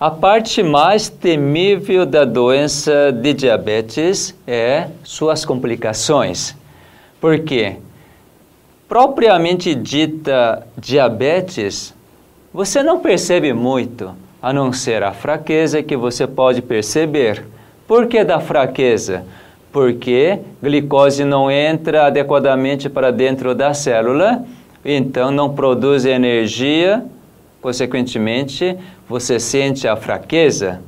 A parte mais temível da doença de diabetes é suas complicações. Por quê? Propriamente dita diabetes, você não percebe muito, a não ser a fraqueza que você pode perceber. Por que da fraqueza? Porque glicose não entra adequadamente para dentro da célula, então não produz energia, consequentemente, você sente a fraqueza,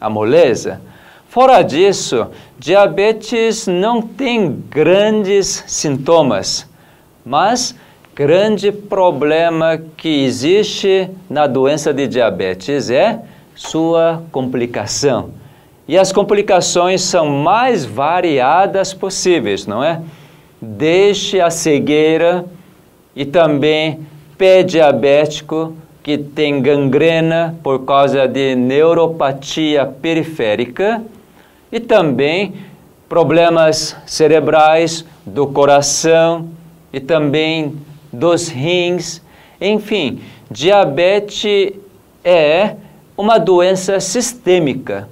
a moleza. Fora disso, diabetes não tem grandes sintomas, mas grande problema que existe na doença de diabetes é sua complicação. E as complicações são mais variadas possíveis, não é? Desde a cegueira e também pé diabético que tem gangrena por causa de neuropatia periférica e também problemas cerebrais do coração e também dos rins. Enfim, diabetes é uma doença sistêmica.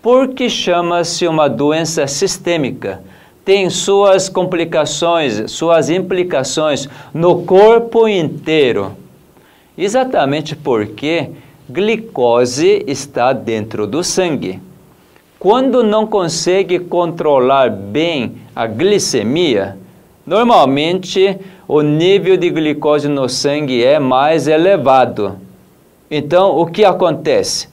Por que chama-se uma doença sistêmica? Tem suas complicações, suas implicações no corpo inteiro. Exatamente porque glicose está dentro do sangue. Quando não consegue controlar bem a glicemia, normalmente o nível de glicose no sangue é mais elevado. Então, o que acontece?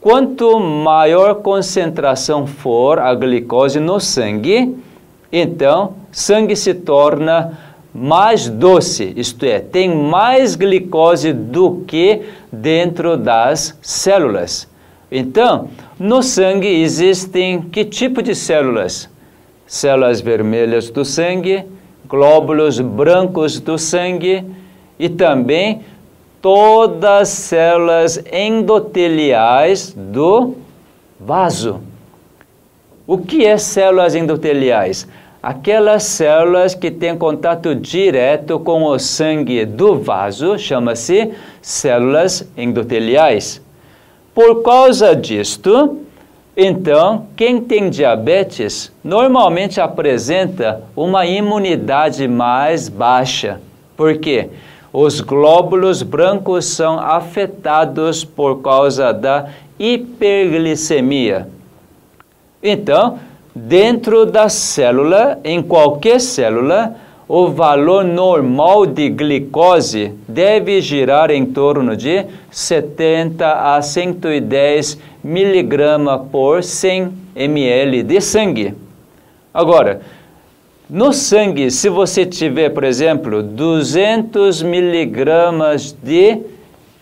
Quanto maior concentração for a glicose no sangue, então sangue se torna mais doce, isto é, tem mais glicose do que dentro das células. Então, no sangue existem que tipo de células? Células vermelhas do sangue, glóbulos brancos do sangue e também todas as células endoteliais do vaso. O que é células endoteliais? Aquelas células que têm contato direto com o sangue do vaso chama-se células endoteliais. Por causa disto, então, quem tem diabetes normalmente apresenta uma imunidade mais baixa. Por quê? Os glóbulos brancos são afetados por causa da hiperglicemia. Então, dentro da célula, em qualquer célula, o valor normal de glicose deve girar em torno de 70 a 110 miligramas por 100 ml de sangue. Agora, no sangue, se você tiver, por exemplo, 200 miligramas de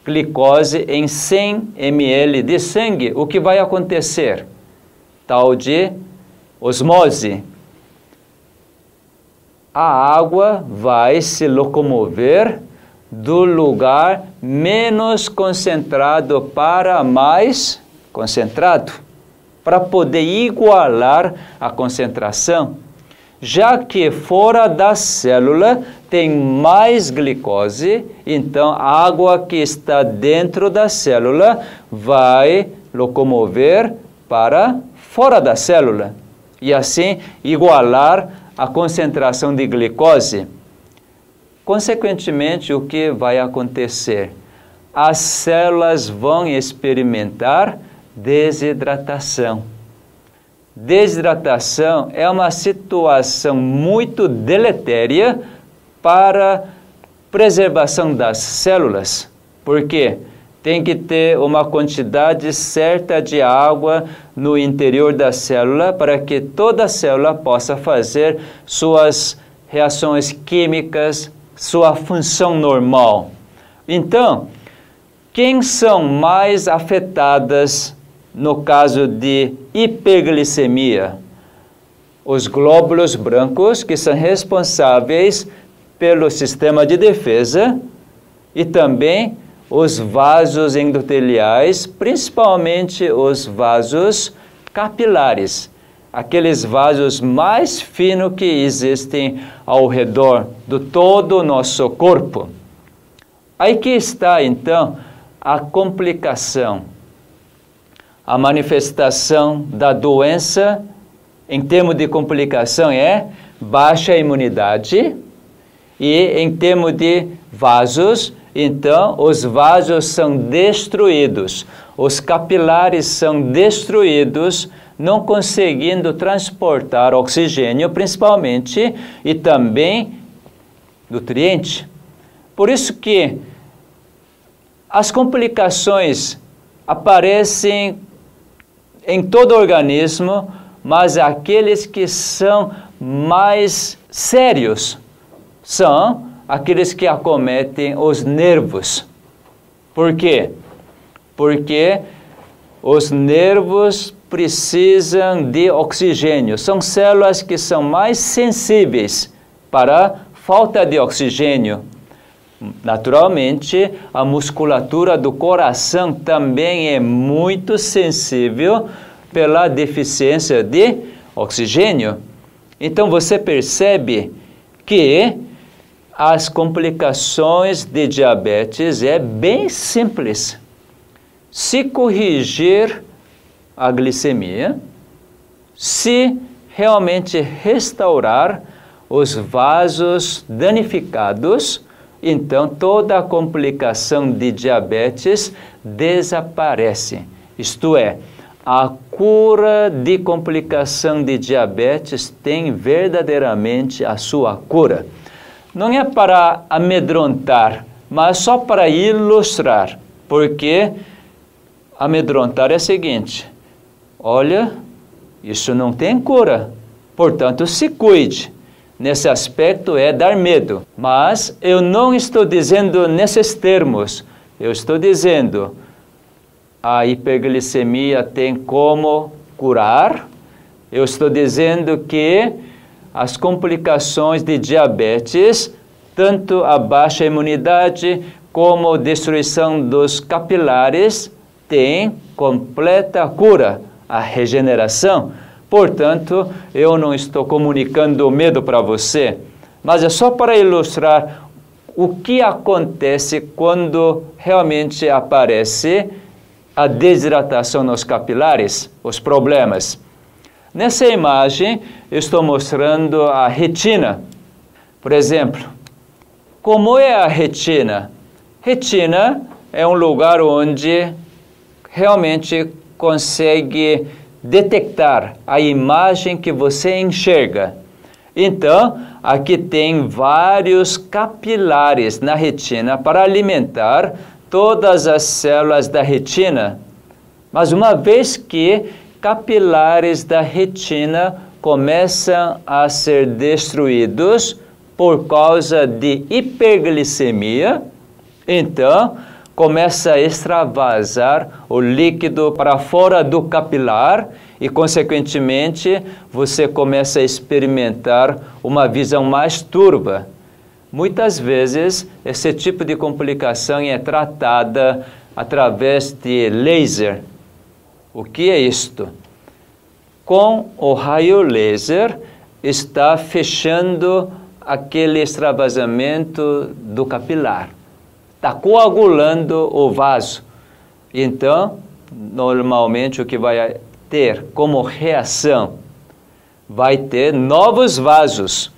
glicose em 100 ml de sangue, o que vai acontecer? Tal de osmose. A água vai se locomover do lugar menos concentrado para mais concentrado, para poder igualar a concentração, já que fora da célula tem mais glicose, então a água que está dentro da célula vai locomover para fora da célula e assim igualar a concentração de glicose. Consequentemente, o que vai acontecer? As células vão experimentar desidratação. Desidratação é uma situação muito deletéria para preservação das células. Por quê? Tem que ter uma quantidade certa de água no interior da célula para que toda a célula possa fazer suas reações químicas, sua função normal. Então, quem são mais afetadas no caso de hiperglicemia? Os glóbulos brancos, que são responsáveis pelo sistema de defesa, e também os vasos endoteliais, principalmente os vasos capilares, aqueles vasos mais finos que existem ao redor do todo o nosso corpo. Aí que está então a complicação. a manifestação da doença em termos de complicação é baixa imunidade e em termos de vasos, então os vasos são destruídos, os capilares são destruídos, não conseguindo transportar oxigênio principalmente e também nutriente. Por isso que as complicações aparecem em todo o organismo, mas aqueles que são mais sérios são aqueles que acometem os nervos. Por quê? Porque os nervos precisam de oxigênio. São células que são mais sensíveis para falta de oxigênio. Naturalmente, a musculatura do coração também é muito sensível pela deficiência de oxigênio. Então você percebe que as complicações de diabetes é bem simples. Se corrigir a glicemia, se realmente restaurar os vasos danificados, então toda a complicação de diabetes desaparece. Isto é, a cura de complicação de diabetes tem verdadeiramente a sua cura. Não é para amedrontar, mas só para ilustrar, porque amedrontar é o seguinte: olha, isso não tem cura, portanto, se cuide. Nesse aspecto é dar medo, mas eu não estou dizendo nesses termos, eu estou dizendo a hiperglicemia tem como curar. Eu estou dizendo que as complicações de diabetes, tanto a baixa imunidade como a destruição dos capilares, têm completa cura, a regeneração. Portanto, eu não estou comunicando medo para você, mas é só para ilustrar o que acontece quando realmente aparece a desidratação nos capilares, os problemas. Nessa imagem, estou mostrando a retina. Por exemplo, como é a retina? Retina é um lugar onde realmente consegue detectar a imagem que você enxerga. Então, aqui tem vários capilares na retina para alimentar todas as células da retina, mas uma vez que capilares da retina começam a ser destruídos por causa de hiperglicemia, então começa a extravasar o líquido para fora do capilar e, consequentemente, você começa a experimentar uma visão mais turva. Muitas vezes, esse tipo de complicação é tratada através de laser. O que é isto? Com o raio laser, está fechando aquele extravasamento do capilar. Está coagulando o vaso. Então, normalmente, o que vai ter como reação? Vai ter novos vasos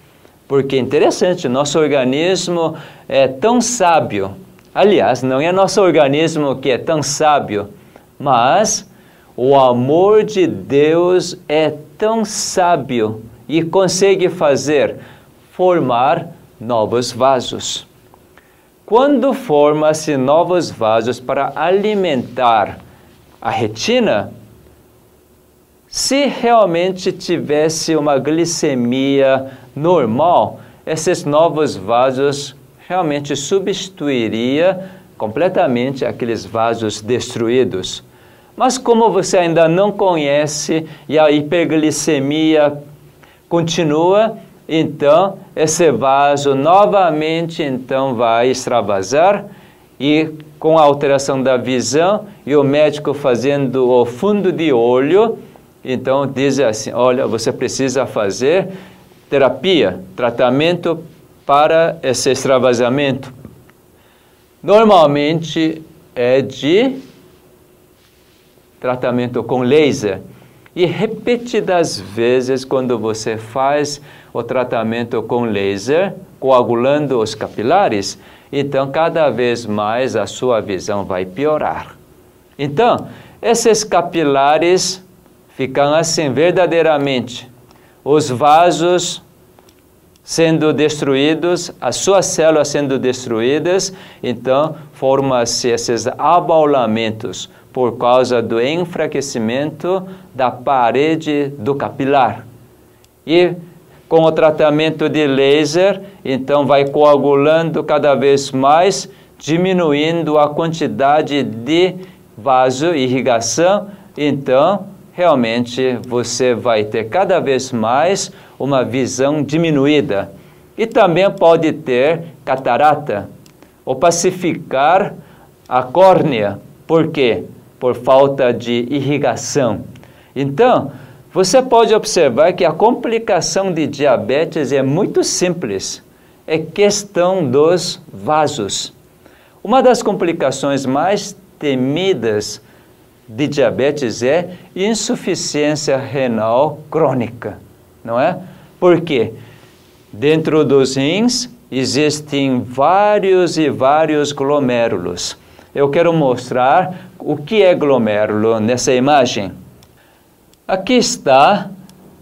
porque é interessante, nosso organismo é tão sábio. Aliás, não é nosso organismo que é tão sábio, mas o amor de Deus é tão sábio e consegue fazer formar novos vasos. Quando forma-se novos vasos para alimentar a retina, se realmente tivesse uma glicemia normal, esses novos vasos realmente substituiria completamente aqueles vasos destruídos. Mas como você ainda não conhece e a hiperglicemia continua, então esse vaso novamente então vai extravasar e com a alteração da visão e o médico fazendo o fundo de olho, então diz assim, olha, você precisa fazer terapia, tratamento para esse extravasamento. Normalmente é de tratamento com laser. E repetidas vezes, quando você faz o tratamento com laser, coagulando os capilares, então cada vez mais a sua visão vai piorar. Então, esses capilares ficam assim verdadeiramente. Os vasos sendo destruídos, as suas células sendo destruídas, então formam-se esses abaulamentos por causa do enfraquecimento da parede do capilar. E com o tratamento de laser, então vai coagulando cada vez mais, diminuindo a quantidade de vaso irrigação, então realmente você vai ter cada vez mais uma visão diminuída. E também pode ter catarata, ou pacificar a córnea. Por quê? Por falta de irrigação. Então, você pode observar que a complicação de diabetes é muito simples. É questão dos vasos. Uma das complicações mais temidas de diabetes é insuficiência renal crônica, não é? Porque dentro dos rins existem vários e vários glomérulos. Eu quero mostrar o que é glomérulo nessa imagem. Aqui está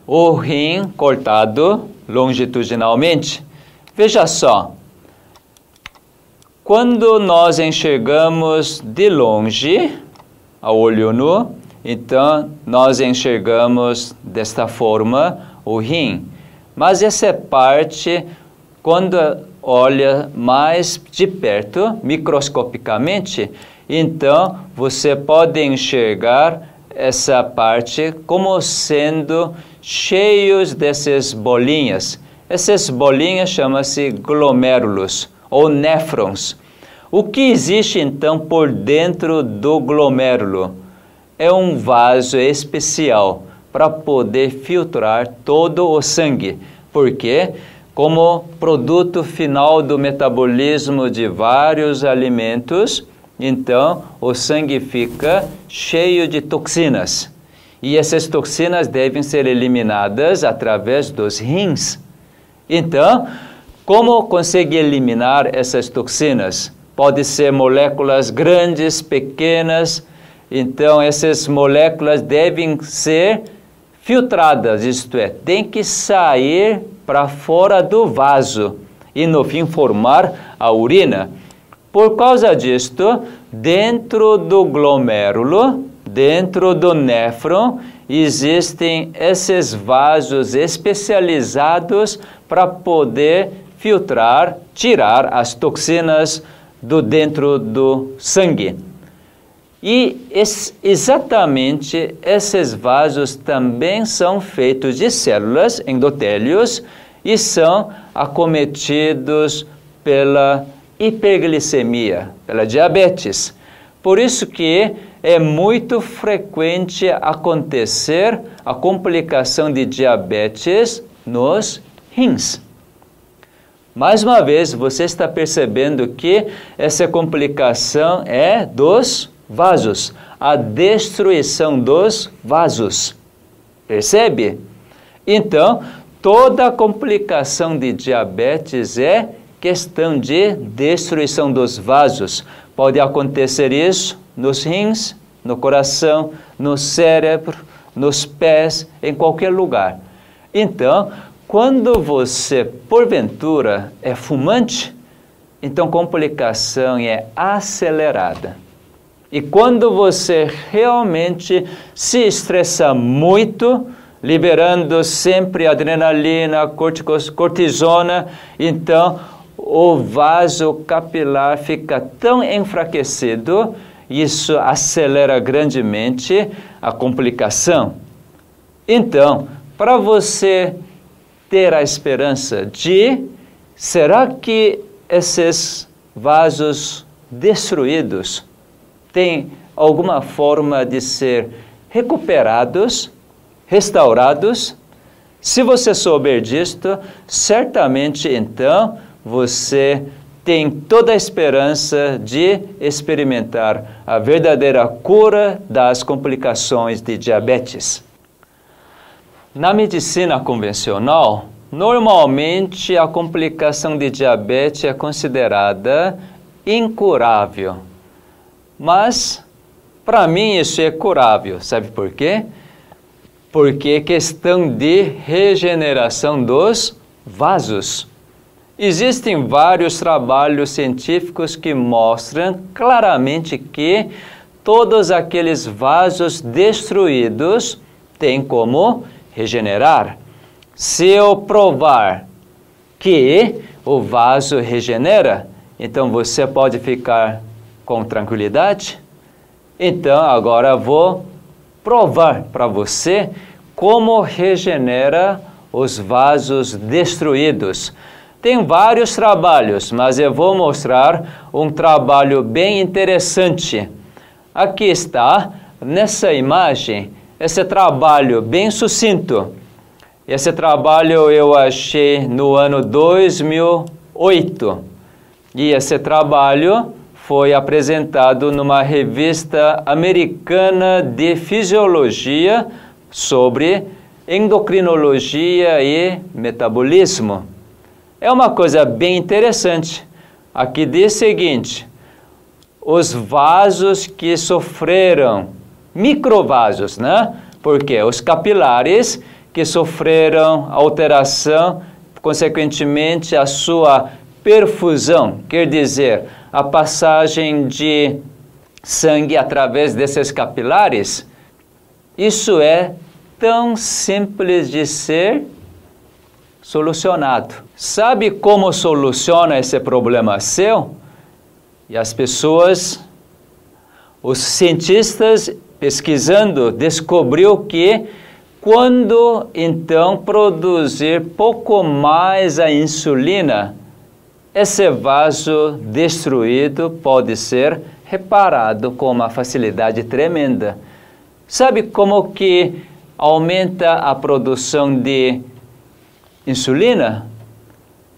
o rim cortado longitudinalmente. Veja só. Quando nós enxergamos de longe, a olho nu, então nós enxergamos desta forma o rim. Mas essa parte, quando olha mais de perto, microscopicamente, então você pode enxergar essa parte como sendo cheios dessas bolinhas. Essas bolinhas chamam-se glomérulos ou néfrons. O que existe então por dentro do glomérulo? É um vaso especial para poder filtrar todo o sangue, porque como produto final do metabolismo de vários alimentos, então o sangue fica cheio de toxinas. E essas toxinas devem ser eliminadas através dos rins. Então, como conseguir eliminar essas toxinas? Pode ser moléculas grandes, pequenas. Então, essas moléculas devem ser filtradas, isto é, tem que sair para fora do vaso e no fim formar a urina. Por causa disto, dentro do glomérulo, dentro do néfron, existem esses vasos especializados para poder filtrar, tirar as toxinas do dentro do sangue. E exatamente esses vasos também são feitos de células endotélios e são acometidos pela hiperglicemia, pela diabetes. Por isso que é muito frequente acontecer a complicação de diabetes nos rins. Mais uma vez, você está percebendo que essa complicação é dos vasos, a destruição dos vasos. Percebe? Então, toda complicação de diabetes é questão de destruição dos vasos. Pode acontecer isso nos rins, no coração, no cérebro, nos pés, em qualquer lugar. Então, quando você, porventura, é fumante, então complicação é acelerada. E quando você realmente se estressa muito, liberando sempre adrenalina, cortisona, então o vaso capilar fica tão enfraquecido, isso acelera grandemente a complicação. Então, para você ter a esperança de será que esses vasos destruídos têm alguma forma de ser recuperados, restaurados. Se você souber disto, certamente então você tem toda a esperança de experimentar a verdadeira cura das complicações de diabetes. Na medicina convencional, normalmente a complicação de diabetes é considerada incurável. Mas, para mim, isso é curável. Sabe por quê? Porque é questão de regeneração dos vasos. Existem vários trabalhos científicos que mostram claramente que todos aqueles vasos destruídos têm como regenerar. Se eu provar que o vaso regenera, então você pode ficar com tranquilidade. Então agora vou provar para você como regenera os vasos destruídos. Tem vários trabalhos, mas eu vou mostrar um trabalho bem interessante. Aqui está, nessa imagem, esse trabalho bem sucinto. Esse trabalho eu achei no ano 2008. E esse trabalho foi apresentado numa revista americana de fisiologia sobre endocrinologia e metabolismo. É uma coisa bem interessante. Aqui diz o seguinte: os vasos que sofreram, microvasos, né? Porque os capilares que sofreram alteração, consequentemente a sua perfusão, quer dizer, a passagem de sangue através desses capilares, isso é tão simples de ser solucionado. Sabe como soluciona esse problema seu? E as pessoas, os cientistas pesquisando, descobriu que quando então produzir pouco mais a insulina, esse vaso destruído pode ser reparado com uma facilidade tremenda. Sabe como que aumenta a produção de insulina,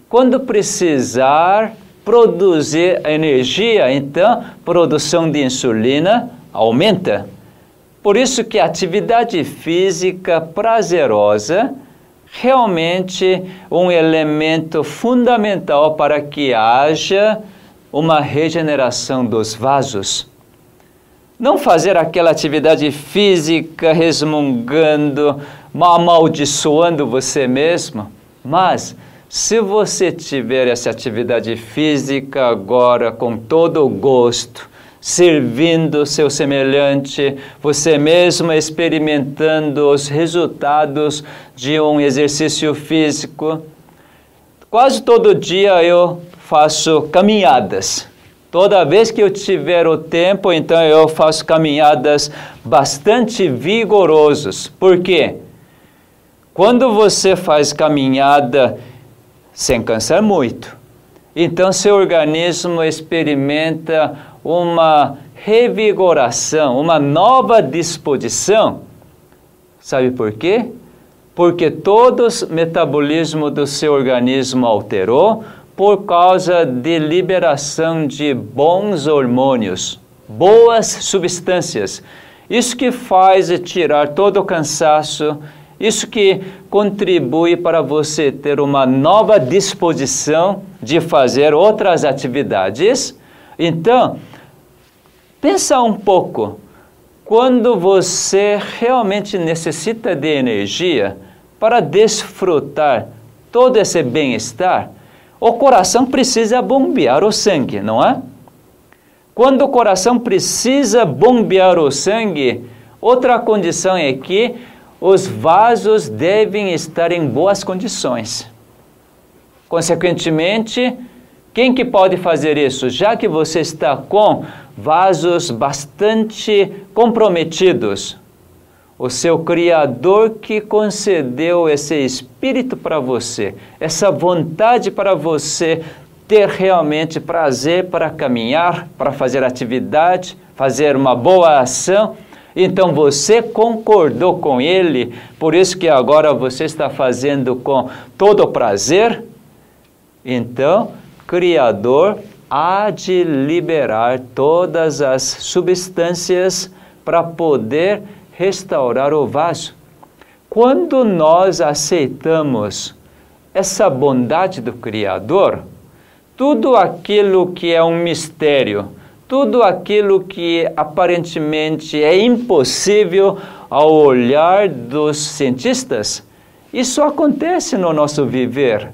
quando precisar produzir energia, então produção de insulina aumenta. Por isso que a atividade física prazerosa realmente um elemento fundamental para que haja uma regeneração dos vasos. Não fazer aquela atividade física resmungando, amaldiçoando você mesmo, mas se você tiver essa atividade física agora com todo o gosto, servindo seu semelhante, você mesmo experimentando os resultados de um exercício físico. Quase todo dia eu faço caminhadas. Toda vez que eu tiver o tempo, então eu faço caminhadas bastante vigorosas. Por quê? Quando você faz caminhada sem cansar muito, então seu organismo experimenta uma revigoração, uma nova disposição. Sabe por quê? Porque todo o metabolismo do seu organismo alterou, por causa de liberação de bons hormônios, boas substâncias. Isso que faz tirar todo o cansaço, isso que contribui para você ter uma nova disposição de fazer outras atividades. Então, pensa um pouco. Quando você realmente necessita de energia para desfrutar todo esse bem-estar, o coração precisa bombear o sangue, não é? Quando o coração precisa bombear o sangue, outra condição é que os vasos devem estar em boas condições. Consequentemente, quem que pode fazer isso? Já que você está com vasos bastante comprometidos, o seu Criador que concedeu esse espírito para você, essa vontade para você ter realmente prazer para caminhar, para fazer atividade, fazer uma boa ação. Então você concordou com ele, por isso que agora você está fazendo com todo prazer. Então, Criador há de liberar todas as substâncias para poder restaurar o vaso. Quando nós aceitamos essa bondade do Criador, tudo aquilo que é um mistério, tudo aquilo que aparentemente é impossível ao olhar dos cientistas, isso acontece no nosso viver.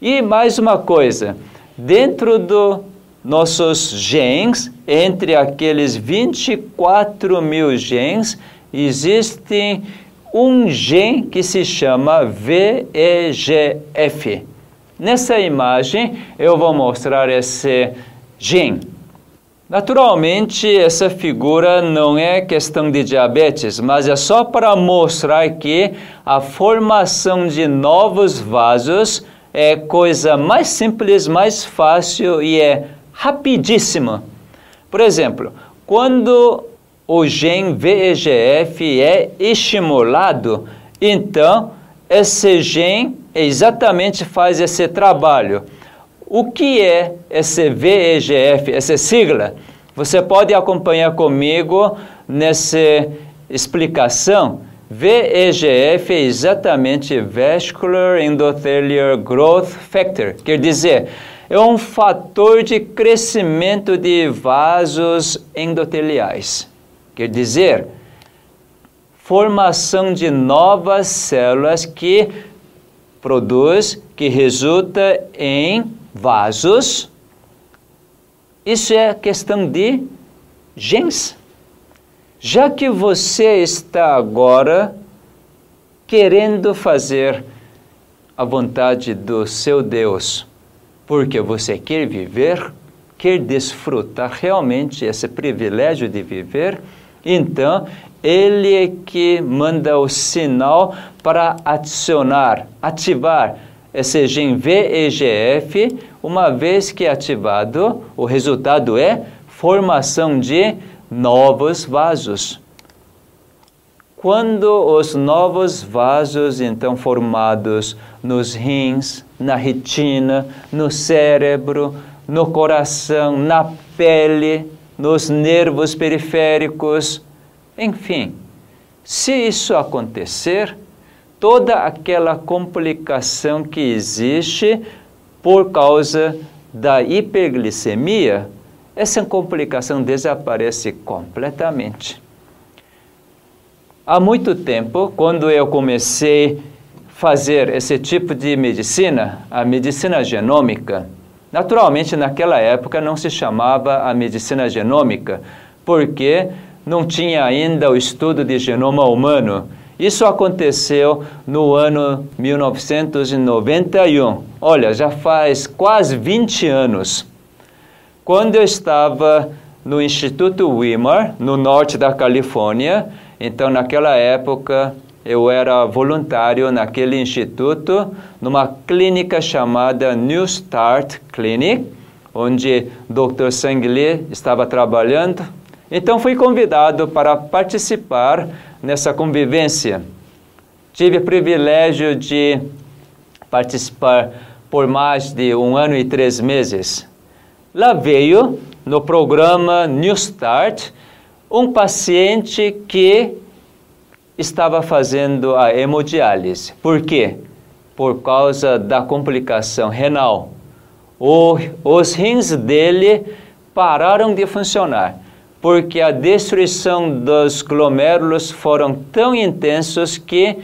E mais uma coisa, dentro dos nossos genes, entre aqueles 24 mil genes, existe um gene que se chama VEGF. Nessa imagem eu vou mostrar esse gene. Naturalmente, essa figura não é questão de diabetes, mas é só para mostrar que a formação de novos vasos é coisa mais simples, mais fácil e é rapidíssima. Por exemplo, quando o gene VEGF é estimulado, então esse gene exatamente faz esse trabalho. O que é esse VEGF, essa sigla? Você pode acompanhar comigo nessa explicação. VEGF é exatamente Vascular Endothelial Growth Factor, quer dizer, é um fator de crescimento de vasos endoteliais. Quer dizer, formação de novas células que produz, que resulta em vasos. Isso é questão de genes. Já que você está agora querendo fazer a vontade do seu Deus, porque você quer viver, quer desfrutar realmente esse privilégio de viver, então, ele é que manda o sinal para adicionar, ativar esse gene VEGF. Uma vez que ativado, o resultado é formação de novos vasos. Quando os novos vasos, então formados nos rins, na retina, no cérebro, no coração, na pele, nos nervos periféricos, enfim. Se isso acontecer, toda aquela complicação que existe por causa da hiperglicemia, essa complicação desaparece completamente. Há muito tempo, quando eu comecei a fazer esse tipo de medicina, a medicina genômica, Naturalmente, naquela época não se chamava a medicina genômica, porque não tinha ainda o estudo de genoma humano. Isso aconteceu no ano 1991. Olha, já faz quase 20 anos. Quando eu estava no Instituto Weimar, no norte da Califórnia, então naquela época eu era voluntário naquele instituto, numa clínica chamada New Start Clinic, onde Dr. Sangli estava trabalhando. Então fui convidado para participar nessa convivência. Tive o privilégio de participar por mais de um ano e três meses. Lá veio, no programa New Start, um paciente que estava fazendo a hemodiálise. Por quê? Por causa da complicação renal. O, os rins dele pararam de funcionar, porque a destruição dos glomérulos foram tão intensos que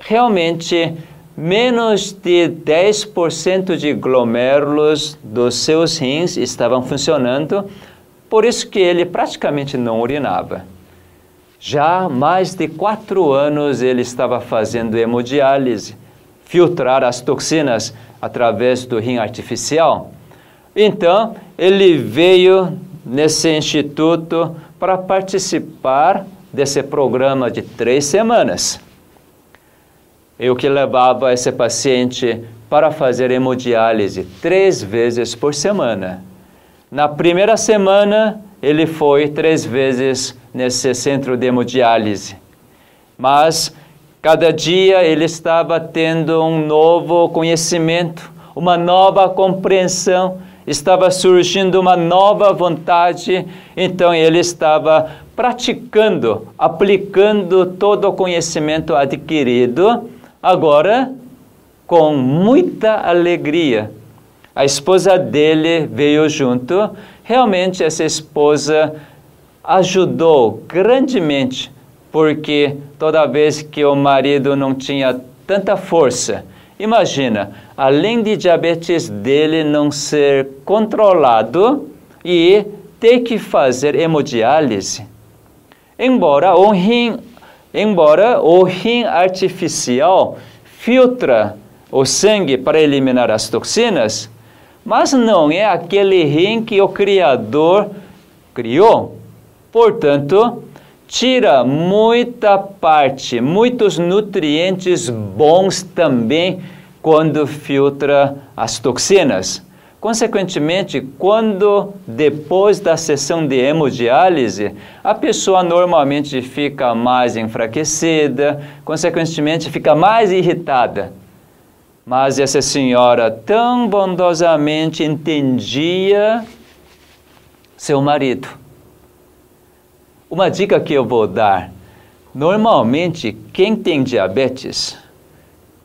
realmente menos de 10% de glomérulos dos seus rins estavam funcionando, por isso que ele praticamente não urinava. Já mais de quatro anos ele estava fazendo hemodiálise, filtrar as toxinas através do rim artificial. Então, ele veio nesse instituto para participar desse programa de três semanas. Eu que levava esse paciente para fazer hemodiálise três vezes por semana. Na primeira semana, ele foi três vezes nesse centro de hemodiálise. Mas cada dia ele estava tendo um novo conhecimento, uma nova compreensão, estava surgindo uma nova vontade, então ele estava praticando, aplicando todo o conhecimento adquirido, agora com muita alegria. A esposa dele veio junto, realmente essa esposa ajudou grandemente, porque toda vez que o marido não tinha tanta força, imagina, além de diabetes dele não ser controlado e ter que fazer hemodiálise. Embora o rim, embora o rim artificial filtra o sangue para eliminar as toxinas, mas não é aquele rim que o Criador criou. Portanto, tira muita parte, muitos nutrientes bons também quando filtra as toxinas. Consequentemente, quando depois da sessão de hemodiálise, a pessoa normalmente fica mais enfraquecida, consequentemente fica mais irritada. Mas essa senhora tão bondosamente entendia seu marido uma dica que eu vou dar: normalmente, quem tem diabetes,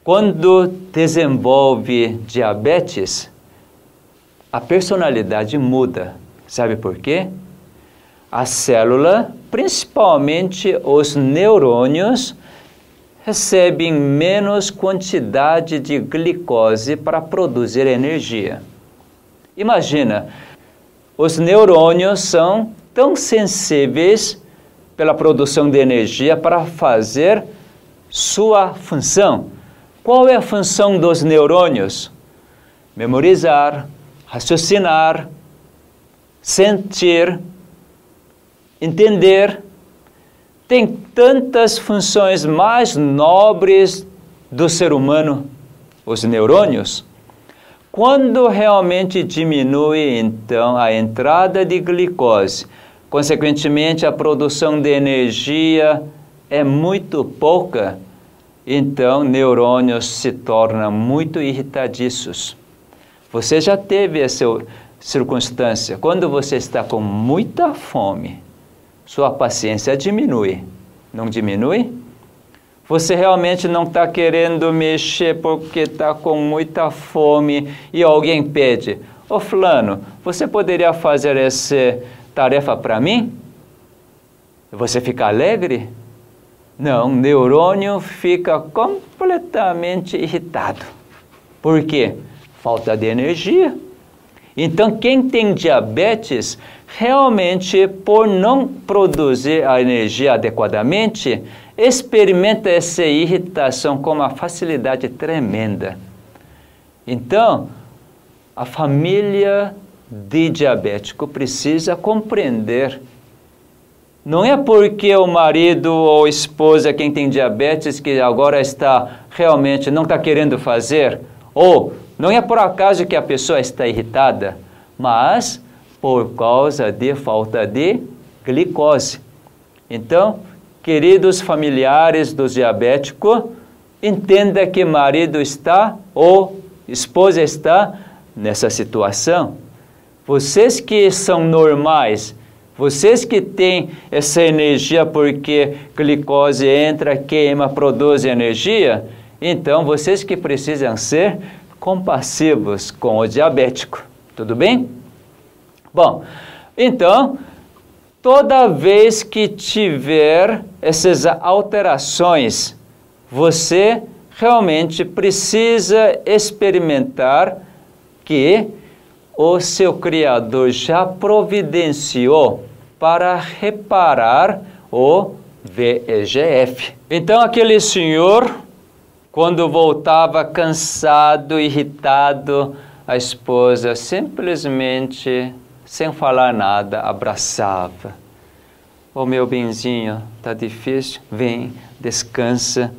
quando desenvolve diabetes, a personalidade muda. Sabe por quê? A célula, principalmente os neurônios, recebem menos quantidade de glicose para produzir energia. Imagina, os neurônios são tão sensíveis pela produção de energia para fazer sua função. Qual é a função dos neurônios? Memorizar, raciocinar, sentir, entender. Tem tantas funções mais nobres do ser humano, os neurônios. Quando realmente diminui então a entrada de glicose, consequentemente a produção de energia é muito pouca, então neurônios se tornam muito irritadiços. Você já teve essa circunstância? Quando você está com muita fome, sua paciência diminui. Não diminui? Você realmente não está querendo mexer porque está com muita fome e alguém pede: Ô oh, Fulano, você poderia fazer essa tarefa para mim? Você fica alegre? Não, o neurônio fica completamente irritado. Por quê? Falta de energia. Então, quem tem diabetes, realmente, por não produzir a energia adequadamente, experimenta essa irritação com uma facilidade tremenda. Então, a família de diabético precisa compreender. Não é porque o marido ou esposa, quem tem diabetes, que agora está realmente não está querendo fazer, ou não é por acaso que a pessoa está irritada, mas por causa de falta de glicose. Então, queridos familiares do diabético, entenda que marido está ou esposa está nessa situação. Vocês que são normais, vocês que têm essa energia porque glicose entra, queima, produz energia, então vocês que precisam ser compassivos com o diabético. Tudo bem? Bom, então, toda vez que tiver essas alterações, você realmente precisa experimentar que o seu Criador já providenciou para reparar o VEGF. Então, aquele senhor, quando voltava cansado, irritado, a esposa simplesmente sem falar nada, abraçava. Ô meu benzinho, tá difícil? Vem, descansa.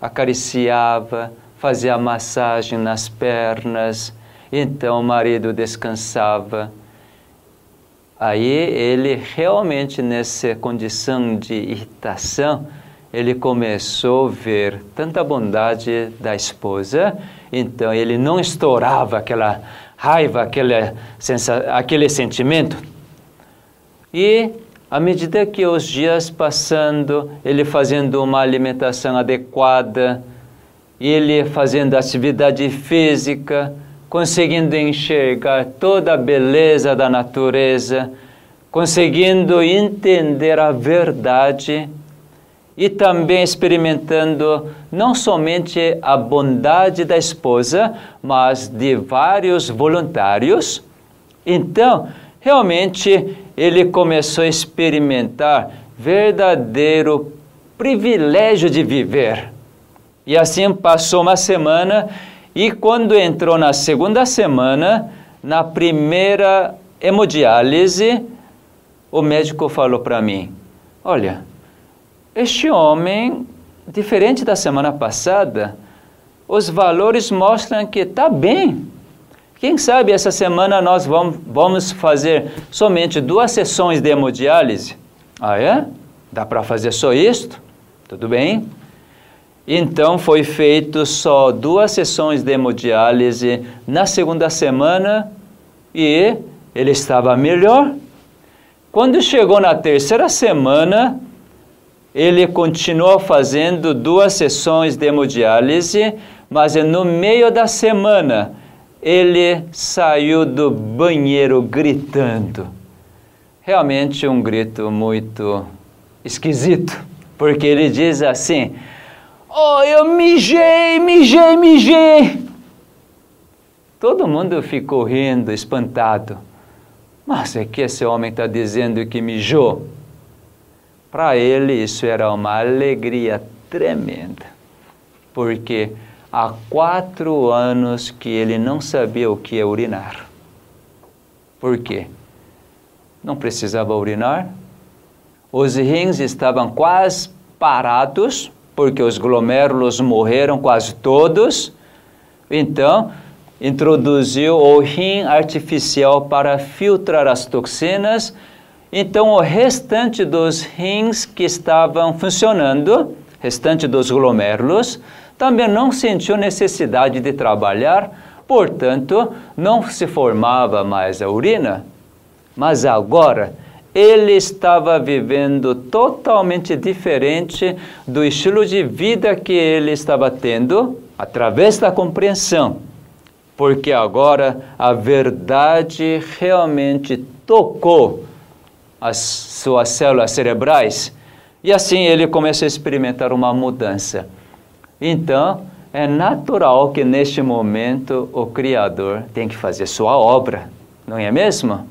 Acariciava, fazia massagem nas pernas. Então o marido descansava. Aí ele realmente nessa condição de irritação, ele começou a ver tanta bondade da esposa, então ele não estourava aquela raiva, aquele, aquele sentimento. E à medida que os dias passando, ele fazendo uma alimentação adequada, ele fazendo atividade física, conseguindo enxergar toda a beleza da natureza, conseguindo entender a verdade e também experimentando não somente a bondade da esposa, mas de vários voluntários. Então, realmente, ele começou a experimentar verdadeiro privilégio de viver. E assim passou uma semana, e quando entrou na segunda semana, na primeira hemodiálise, o médico falou para mim: Olha, este homem, diferente da semana passada, os valores mostram que está bem. Quem sabe essa semana nós vamos, fazer somente duas sessões de hemodiálise? Ah, é? Dá para fazer só isto? Tudo bem. Então foi feito só duas sessões de hemodiálise na segunda semana e ele estava melhor. Quando chegou na terceira semana, ele continuou fazendo duas sessões de hemodiálise, mas no meio da semana ele saiu do banheiro gritando. Realmente um grito muito esquisito, porque ele diz assim: Oh, eu mijei, mijei, mijei. Todo mundo ficou rindo, espantado. Mas é que esse homem está dizendo que mijou? Para ele, isso era uma alegria tremenda, porque há quatro anos que ele não sabia o que é urinar. Por quê? Não precisava urinar, os rins estavam quase parados, porque os glomérulos morreram quase todos. Então, introduziu o rim artificial para filtrar as toxinas então, o restante dos rins que estavam funcionando, restante dos glomérulos, também não sentiu necessidade de trabalhar, portanto, não se formava mais a urina. Mas agora, ele estava vivendo totalmente diferente do estilo de vida que ele estava tendo através da compreensão. Porque agora a verdade realmente tocou as suas células cerebrais. E assim ele começa a experimentar uma mudança. Então, é natural que neste momento o Criador tem que fazer sua obra, não é mesmo?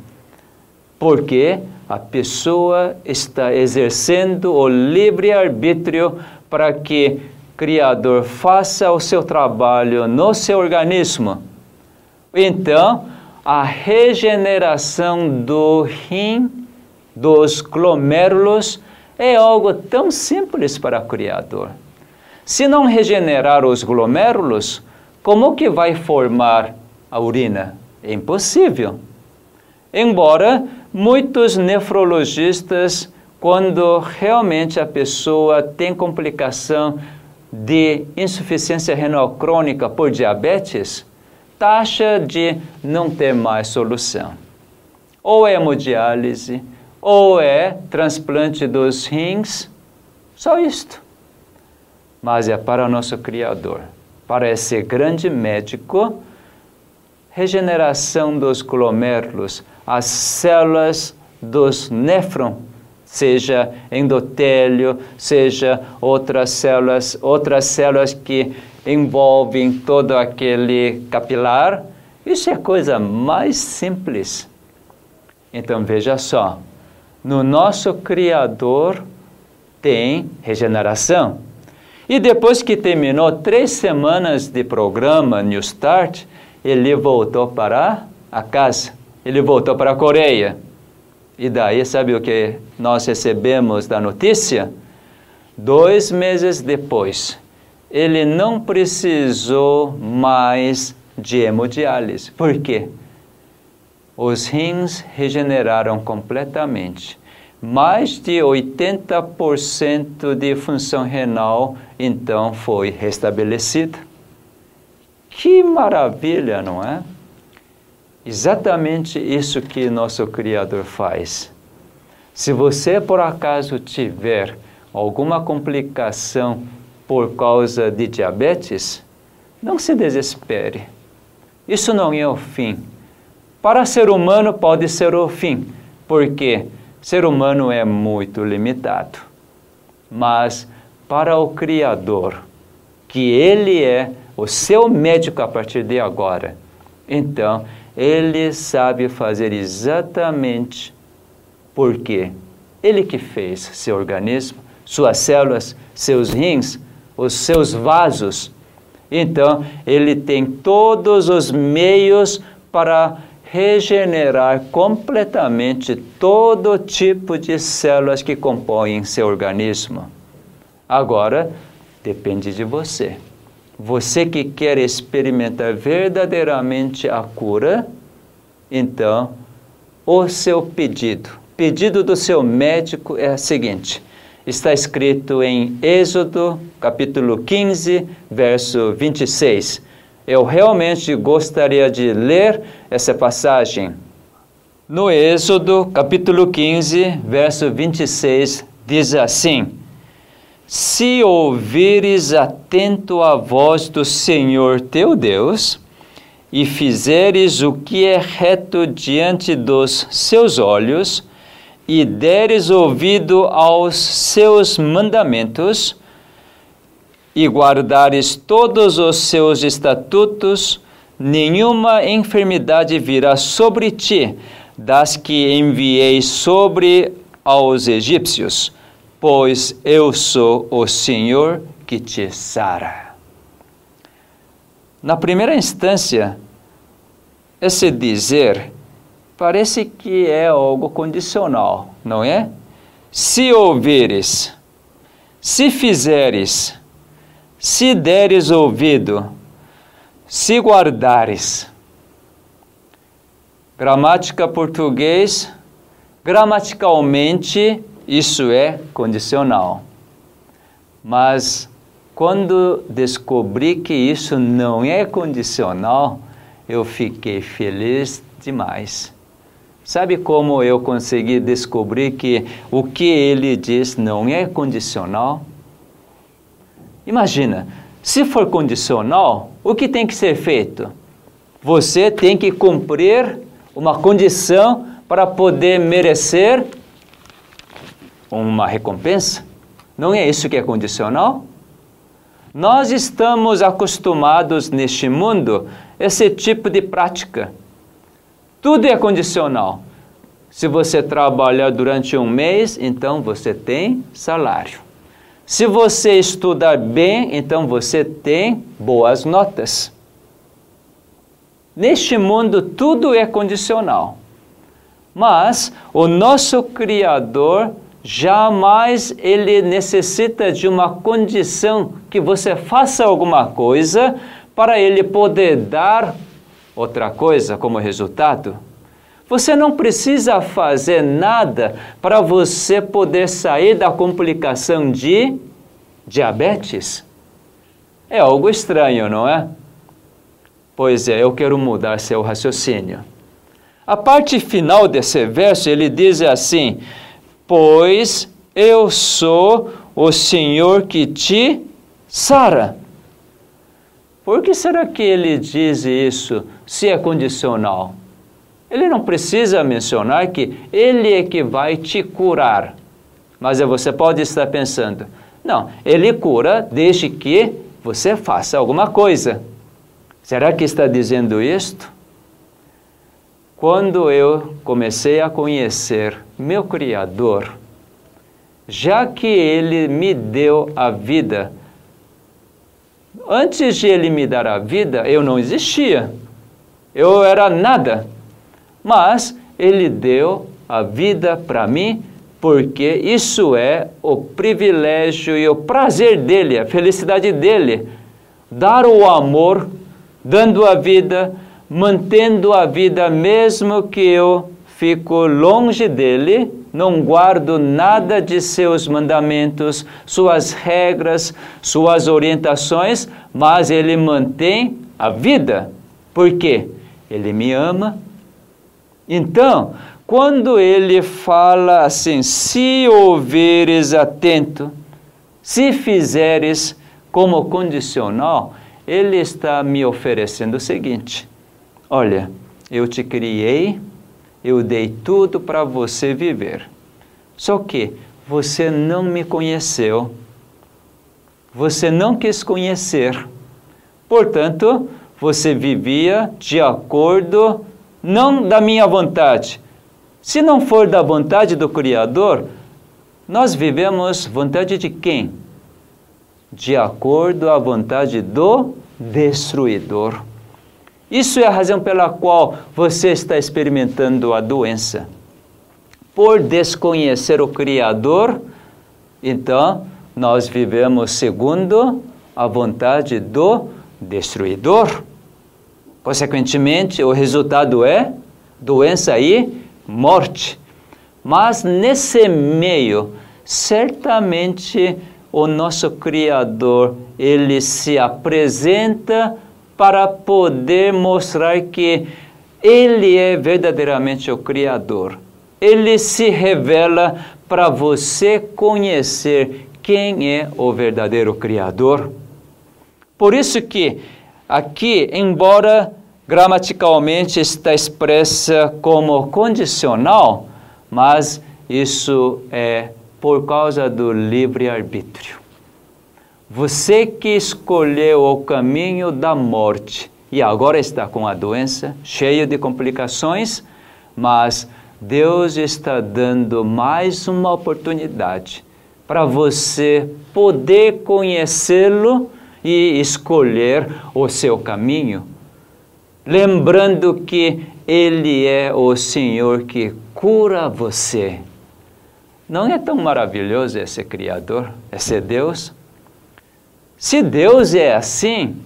Porque a pessoa está exercendo o livre-arbítrio para que o Criador faça o seu trabalho no seu organismo. Então, a regeneração do rim dos glomérulos é algo tão simples para o Criador. Se não regenerar os glomérulos, como que vai formar a urina? É impossível. Embora muitos nefrologistas, quando realmente a pessoa tem complicação de insuficiência renal crônica por diabetes, taxa de não ter mais solução. Ou hemodiálise, ou é transplante dos rins, só isto. Mas é para o nosso Criador, para esse grande médico, regeneração dos glomérulos, as células dos néfron, seja endotélio, seja outras células, outras células que envolvem todo aquele capilar, isso é a coisa mais simples. Então veja só, no nosso Criador tem regeneração. E depois que terminou três semanas de programa New Start, ele voltou para a casa, ele voltou para a Coreia. E daí, sabe o que nós recebemos da notícia? Dois meses depois, ele não precisou mais de hemodiálise. Por quê? Os rins regeneraram completamente. mais de 80% de função renal então foi restabelecida. Que maravilha, não é? Exatamente isso que nosso Criador faz. Se você por acaso tiver alguma complicação por causa de diabetes, não se desespere. Isso não é o fim. Para ser humano pode ser o fim, porque ser humano é muito limitado. Mas para o Criador, que Ele é o seu médico a partir de agora, então Ele sabe fazer exatamente porque Ele que fez seu organismo, suas células, seus rins, os seus vasos. Então, Ele tem todos os meios para regenerar completamente todo tipo de células que compõem seu organismo. Agora, depende de você. Você que quer experimentar verdadeiramente a cura, então, o seu pedido, pedido do seu médico é o seguinte: está escrito em Êxodo, capítulo 15, verso 26 eu realmente gostaria de ler essa passagem. No Êxodo, capítulo 15, verso 26, diz assim: Se ouvires atento a voz do Senhor teu Deus, e fizeres o que é reto diante dos seus olhos, e deres ouvido aos seus mandamentos, e guardares todos os seus estatutos, nenhuma enfermidade virá sobre ti, das que enviei sobre aos egípcios, pois eu sou o Senhor que te sara. Na primeira instância, esse dizer parece que é algo condicional, não é? Se ouvires, se fizeres, se deres ouvido, se guardares. Gramática português, gramaticalmente, isso é condicional. Mas quando descobri que isso não é condicional, eu fiquei feliz demais. Sabe como eu consegui descobrir que o que ele diz não é condicional? Imagina, se for condicional, o que tem que ser feito? Você tem que cumprir uma condição para poder merecer uma recompensa. Não é isso que é condicional? Nós estamos acostumados neste mundo esse tipo de prática. Tudo é condicional. Se você trabalhar durante um mês, então você tem salário. Se você estudar bem, então você tem boas notas. Neste mundo tudo é condicional. Mas o nosso Criador jamais ele necessita de uma condição que você faça alguma coisa para ele poder dar outra coisa como resultado. Você não precisa fazer nada para você poder sair da complicação de diabetes. É algo estranho, não é? Pois é, eu quero mudar seu raciocínio. A parte final desse verso ele diz assim: Pois eu sou o Senhor que te sara. Por que será que ele diz isso se é condicional? Ele não precisa mencionar que ele é que vai te curar. Mas você pode estar pensando, não, ele cura desde que você faça alguma coisa. Será que está dizendo isto? Quando eu comecei a conhecer meu Criador, já que ele me deu a vida, antes de ele me dar a vida, eu não existia. Eu era nada. Mas ele deu a vida para mim porque isso é o privilégio e o prazer dele, a felicidade dele. Dar o amor, dando a vida, mantendo a vida, mesmo que eu fico longe dele, não guardo nada de seus mandamentos, suas regras, suas orientações, mas ele mantém a vida. Por quê? Ele me ama. Então, quando ele fala assim: se ouveres atento, se fizeres como condicional, ele está me oferecendo o seguinte: olha, eu te criei, eu dei tudo para você viver. Só que você não me conheceu, você não quis conhecer. Portanto, você vivia de acordo não da minha vontade. Se não for da vontade do Criador, nós vivemos vontade de quem? De acordo à vontade do destruidor. Isso é a razão pela qual você está experimentando a doença. Por desconhecer o Criador, então nós vivemos segundo a vontade do destruidor. Consequentemente, o resultado é doença e morte. Mas nesse meio, certamente o nosso Criador, ele se apresenta para poder mostrar que ele é verdadeiramente o Criador. Ele se revela para você conhecer quem é o verdadeiro Criador. Por isso que aqui, embora gramaticalmente está expressa como condicional, mas isso é por causa do livre-arbítrio. Você que escolheu o caminho da morte e agora está com a doença, cheio de complicações, mas Deus está dando mais uma oportunidade para você poder conhecê-lo e escolher o seu caminho lembrando que Ele é o Senhor que cura você. Não é tão maravilhoso esse Criador, esse Deus? Se Deus é assim,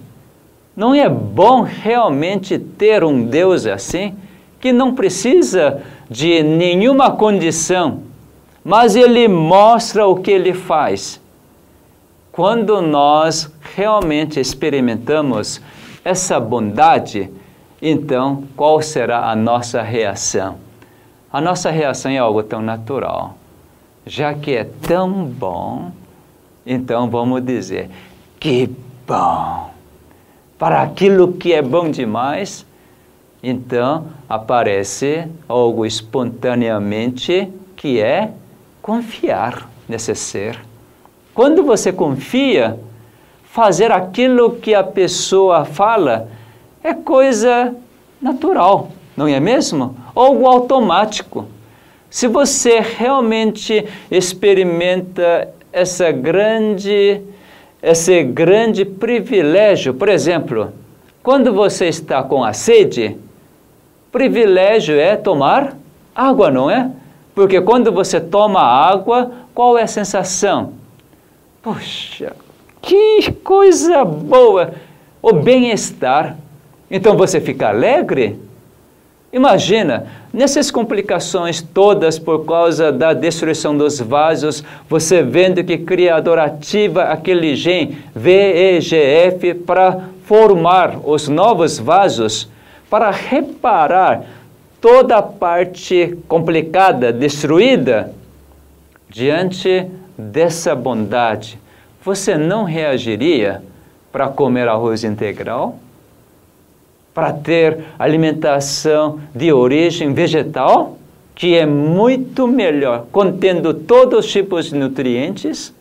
não é bom realmente ter um Deus assim, que não precisa de nenhuma condição, mas Ele mostra o que Ele faz. Quando nós realmente experimentamos essa bondade, então qual será a nossa reação? A nossa reação é algo tão natural. Já que é tão bom, então vamos dizer: que bom! Para aquilo que é bom demais, então aparece algo espontaneamente que é confiar nesse ser. Quando você confia, fazer aquilo que a pessoa fala é coisa natural, não é mesmo? Algo automático. Se você realmente experimenta essa grande, esse grande privilégio, por exemplo, quando você está com a sede, privilégio é tomar água, não é? Porque quando você toma água, qual é a sensação? Puxa, que coisa boa! O bem-estar. Então você fica alegre? Imagina, nessas complicações todas por causa da destruição dos vasos, você vendo que Criador ativa aquele gene VEGF para formar os novos vasos, para reparar toda a parte complicada, destruída. Diante dessa bondade, você não reagiria para comer arroz integral? para ter alimentação de origem vegetal, que é muito melhor, contendo todos os tipos de nutrientes.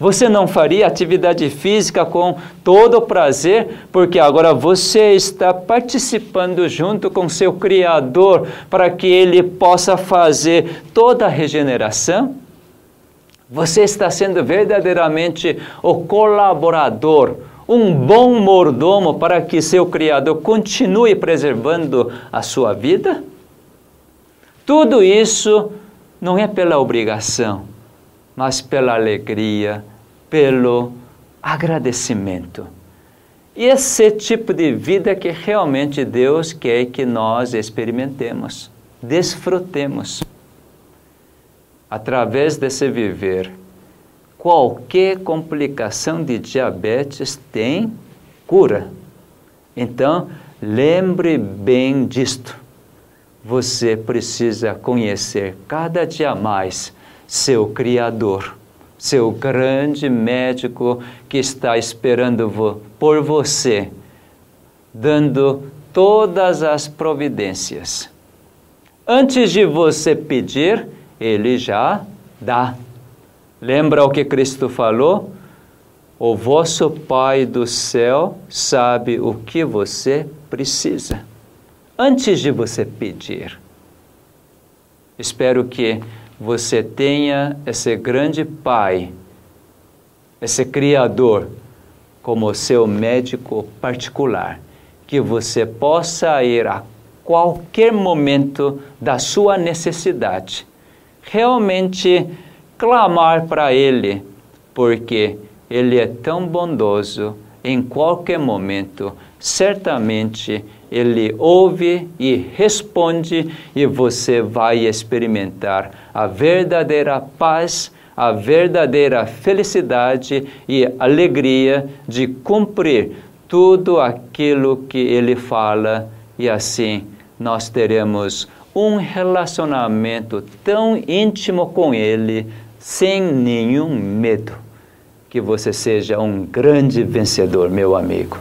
Você não faria atividade física com todo o prazer, porque agora você está participando junto com seu Criador para que ele possa fazer toda a regeneração? Você está sendo verdadeiramente o colaborador, um bom mordomo para que seu Criador continue preservando a sua vida? Tudo isso não é pela obrigação, mas pela alegria, pelo agradecimento. E esse tipo de vida que realmente Deus quer que nós experimentemos, desfrutemos. Através desse viver, qualquer complicação de diabetes tem cura. Então, lembre bem disto. Você precisa conhecer cada dia mais seu Criador, seu grande médico que está esperando por você, dando todas as providências. Antes de você pedir, ele já dá. Lembra o que Cristo falou? O vosso Pai do céu sabe o que você precisa. Antes de você pedir. Espero que você tenha esse grande Pai, esse Criador, como seu médico particular, que você possa ir a qualquer momento da sua necessidade, realmente clamar para Ele, porque Ele é tão bondoso, em qualquer momento, certamente Ele ouve e responde, e você vai experimentar a verdadeira paz, a verdadeira felicidade e alegria de cumprir tudo aquilo que Ele fala, e assim nós teremos um relacionamento tão íntimo com Ele, sem nenhum medo. Que você seja um grande vencedor, meu amigo.